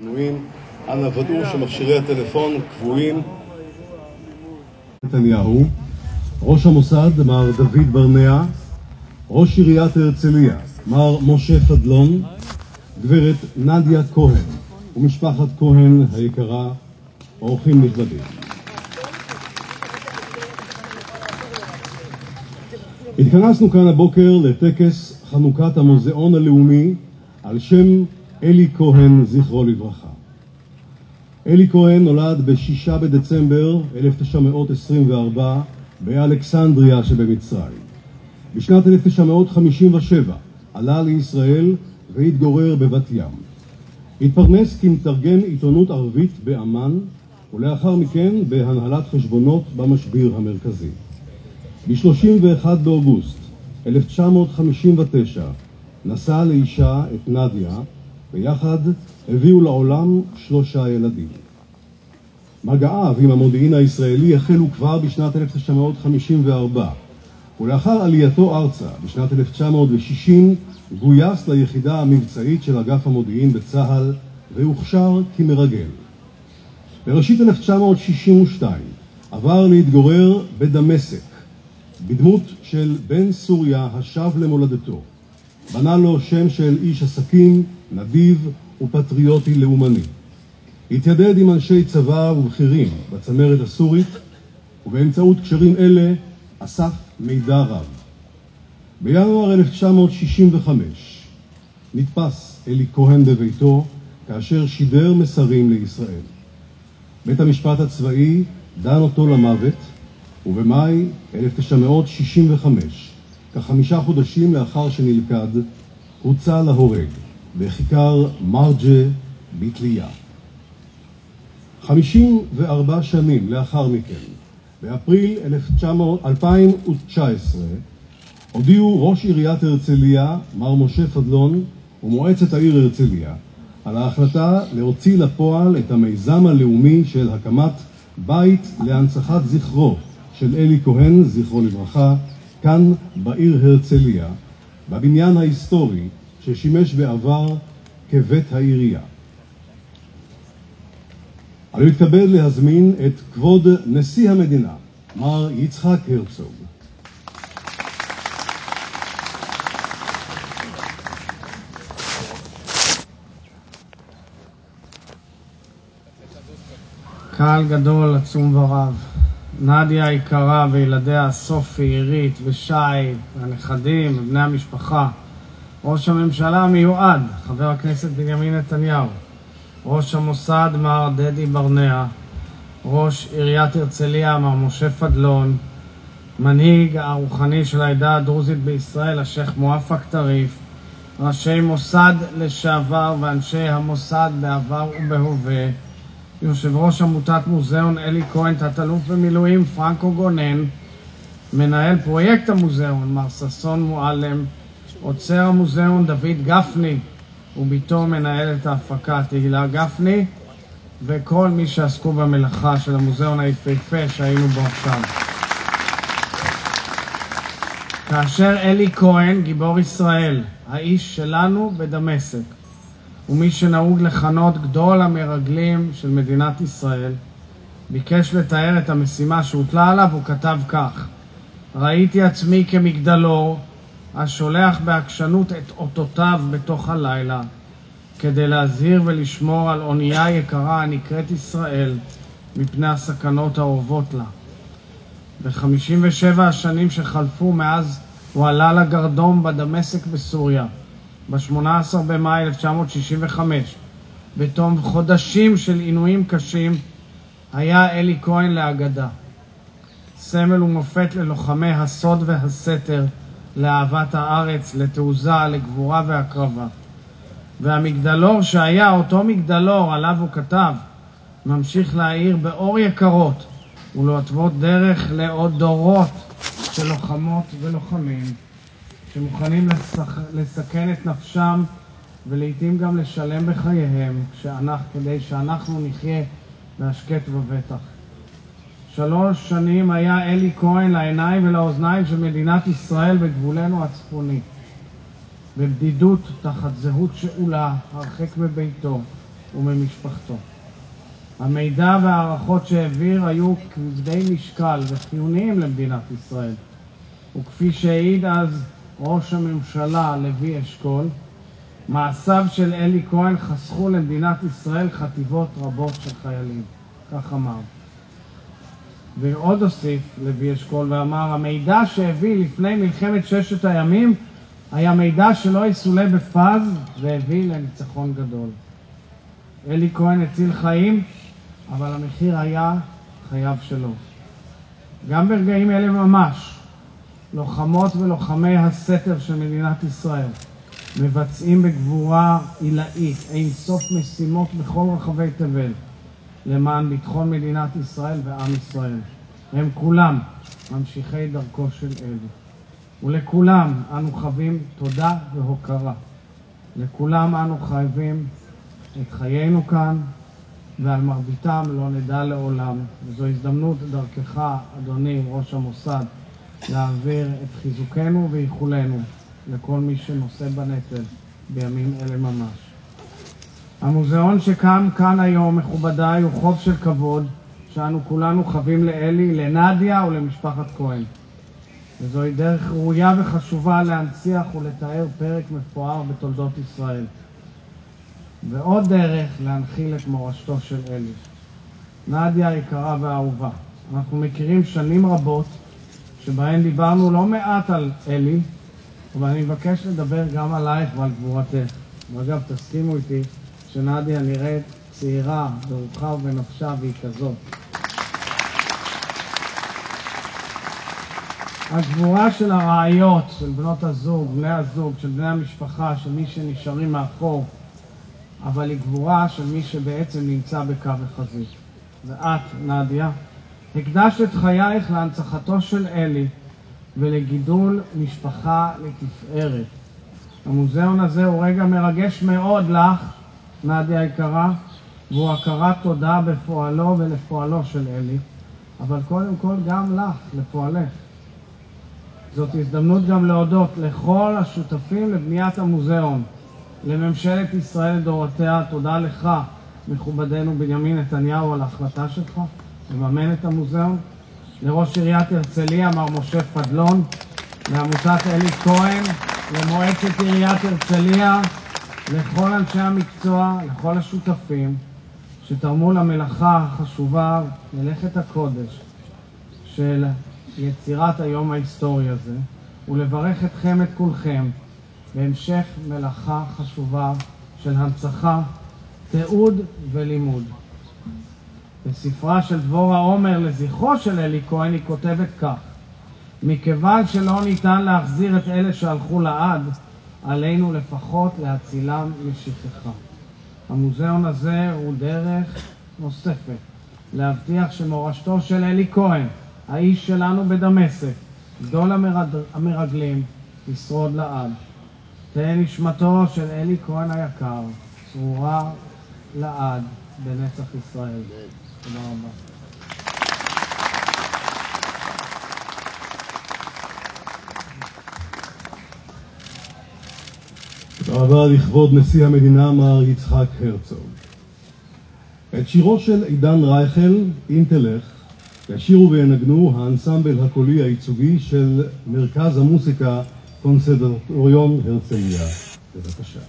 בנויים, אנא ודאו שמכשירי הטלפון קבועים. נתניהו, ראש המוסד מר דוד ברנע, ראש עיריית הרצליה מר משה פדלון, גברת נדיה כהן ומשפחת כהן היקרה, אורחים נכבדים. התכנסנו כאן הבוקר לטקס חנוכת המוזיאון הלאומי על שם אלי כהן, זכרו לברכה. אלי כהן נולד ב-6 בדצמבר 1924 באלכסנדריה שבמצרים. בשנת 1957 עלה לישראל והתגורר בבת ים. התפרנס כמתרגם עיתונות ערבית באמ"ן ולאחר מכן בהנהלת חשבונות במשביר המרכזי. ב-31 באוגוסט 1959 נשא לאישה את נדיה ויחד הביאו לעולם שלושה ילדים. מגעיו עם המודיעין הישראלי החלו כבר בשנת 1954 ולאחר עלייתו ארצה בשנת 1960 גויס ליחידה המבצעית של אגף המודיעין בצה"ל והוכשר כמרגל. בראשית 1962 עבר להתגורר בדמשק בדמות של בן סוריה השב למולדתו. בנה לו שם של איש עסקים, נדיב ופטריוטי לאומני. התיידד עם אנשי צבא ובכירים בצמרת הסורית, ובאמצעות קשרים אלה אסף מידע רב. בינואר 1965 נתפס אלי כהן בביתו כאשר שידר מסרים לישראל. בית המשפט הצבאי דן אותו למוות, ובמאי 1965, כחמישה חודשים לאחר שנלכד, הוצא להורג בכיכר מרג'ה בתלייה. 54 שנים לאחר מכן, באפריל 2019, הודיעו ראש עיריית הרצליה, מר משה פדלון, ומועצת העיר הרצליה, על ההחלטה להוציא לפועל את המיזם הלאומי של הקמת בית להנצחת זכרו של אלי כהן, זכרו לברכה, כאן בעיר הרצליה, בבניין ההיסטורי ששימש בעבר כבית העירייה. אני מתכבד להזמין את כבוד נשיא המדינה, מר יצחק הרצוג. קהל גדול, עצום ורב. נדיה היקרה וילדיה סופי, עירית ושי, הנכדים ובני המשפחה, ראש הממשלה המיועד, חבר הכנסת בנימין נתניהו, ראש המוסד מר דדי ברנע, ראש עיריית הרצליה מר משה פדלון, מנהיג הרוחני של העדה הדרוזית בישראל, השייח' מואפק טריף, ראשי מוסד לשעבר ואנשי המוסד בעבר ובהווה, יושב ראש עמותת מוזיאון אלי כהן, תת-אלוף במילואים פרנקו גונן, מנהל פרויקט המוזיאון מר ששון מועלם, עוצר המוזיאון דוד גפני וביתו מנהלת ההפקה תהילה גפני וכל מי שעסקו במלאכה של המוזיאון היפהפה שהיינו בו עכשיו. כאשר אלי כהן, גיבור ישראל, האיש שלנו בדמשק, ומי שנהוג לכנות גדול המרגלים של מדינת ישראל, ביקש לתאר את המשימה שהוטלה עליו, הוא כתב כך: ראיתי עצמי כמגדלור השולח בעקשנות את אותותיו בתוך הלילה כדי להזהיר ולשמור על אונייה יקרה הנקראת ישראל מפני הסכנות האורבות לה. ב-57 השנים שחלפו מאז הוא עלה לגרדום בדמשק בסוריה, ב-18 במאי 1965, בתום חודשים של עינויים קשים, היה אלי כהן לאגדה. סמל ומופת ללוחמי הסוד והסתר, לאהבת הארץ, לתעוזה, לגבורה והקרבה. והמגדלור שהיה אותו מגדלור עליו הוא כתב, ממשיך להאיר באור יקרות ולהתוות דרך לעוד דורות של לוחמות ולוחמים שמוכנים לסכ... לסכן את נפשם ולעיתים גם לשלם בחייהם כשאנחנו, כדי שאנחנו נחיה בהשקט ובטח. שלוש שנים היה אלי כהן לעיניים ולאוזניים של מדינת ישראל בגבולנו הצפוני. בבדידות, תחת זהות שאולה, הרחק מביתו, וממשפחתו. המידע וההערכות שהעביר היו כבדי משקל וחיוניים למדינת ישראל, וכפי שהעיד אז ראש הממשלה לוי אשכול, מעשיו של אלי כהן חסכו למדינת ישראל חטיבות רבות של חיילים, כך אמר. ועוד הוסיף לוי אשכול ואמר, המידע שהביא לפני מלחמת ששת הימים היה מידע שלא יסולא בפז והביא לניצחון גדול. אלי כהן הציל חיים, אבל המחיר היה חייו שלו. גם ברגעים אלה ממש, לוחמות ולוחמי הסתר של מדינת ישראל מבצעים בגבורה עילאית אין סוף משימות בכל רחבי תבל למען ביטחון מדינת ישראל ועם ישראל. הם כולם ממשיכי דרכו של אלי. ולכולם אנו חבים תודה והוקרה. לכולם אנו חייבים את חיינו כאן, ועל מרביתם לא נדע לעולם. וזו הזדמנות דרכך, אדוני ראש המוסד, להעביר את חיזוקנו ואיחולנו לכל מי שנושא בנטל בימים אלה ממש. המוזיאון שקם כאן היום, מכובדיי, הוא חוב של כבוד שאנו כולנו חבים לאלי, לנדיה ולמשפחת כהן. וזוהי דרך ראויה וחשובה להנציח ולתאר פרק מפואר בתולדות ישראל. ועוד דרך להנחיל את מורשתו של אלי. נדיה היקרה והאהובה, אנחנו מכירים שנים רבות שבהן דיברנו לא מעט על אלי, אבל אני מבקש לדבר גם עלייך ועל גבורתך. ואגב, תסכימו איתי שנדיה נראית צעירה ברוחה ובנפשה והיא כזאת. הגבורה של הרעיות, של בנות הזוג, בני הזוג, של בני המשפחה, של מי שנשארים מאחור, אבל היא גבורה של מי שבעצם נמצא בקו החזית. ואת, נדיה, הקדשת את חייך להנצחתו של אלי ולגידול משפחה לתפארת. המוזיאון הזה הוא רגע מרגש מאוד לך, נדיה היקרה, והוא הכרת תודה בפועלו ולפועלו של אלי, אבל קודם כל גם לך, לפועלך. זאת הזדמנות גם להודות לכל השותפים לבניית המוזיאון, לממשלת ישראל לדורותיה, תודה לך, מכובדנו בנימין נתניהו, על ההחלטה שלך לממן את המוזיאון, לראש עיריית הרצליה, מר משה פדלון, לעמותת אלי כהן, למועצת עיריית הרצליה, לכל אנשי המקצוע, לכל השותפים שתרמו למלאכה החשובה, מלאכת הקודש של יצירת היום ההיסטורי הזה, ולברך אתכם, את כולכם, בהמשך מלאכה חשובה של הנצחה, תיעוד ולימוד. בספרה של דבורה עומר לזכרו של אלי כהן היא כותבת כך: מכיוון שלא ניתן להחזיר את אלה שהלכו לעד, עלינו לפחות להצילם משכחה. המוזיאון הזה הוא דרך נוספת להבטיח שמורשתו של אלי כהן, האיש שלנו בדמשק, גדול המרגלים, ישרוד לעד. תהא נשמתו של אלי כהן היקר, צרורה לעד בנצח ישראל. תודה רבה. רבה לכבוד נשיא המדינה מר יצחק הרצוג. את שירו של עידן רייכל, אם תלך, ישירו וינגנו האנסמבל הקולי הייצוגי של מרכז המוסיקה קונסרבטוריון הרצליה. בבקשה.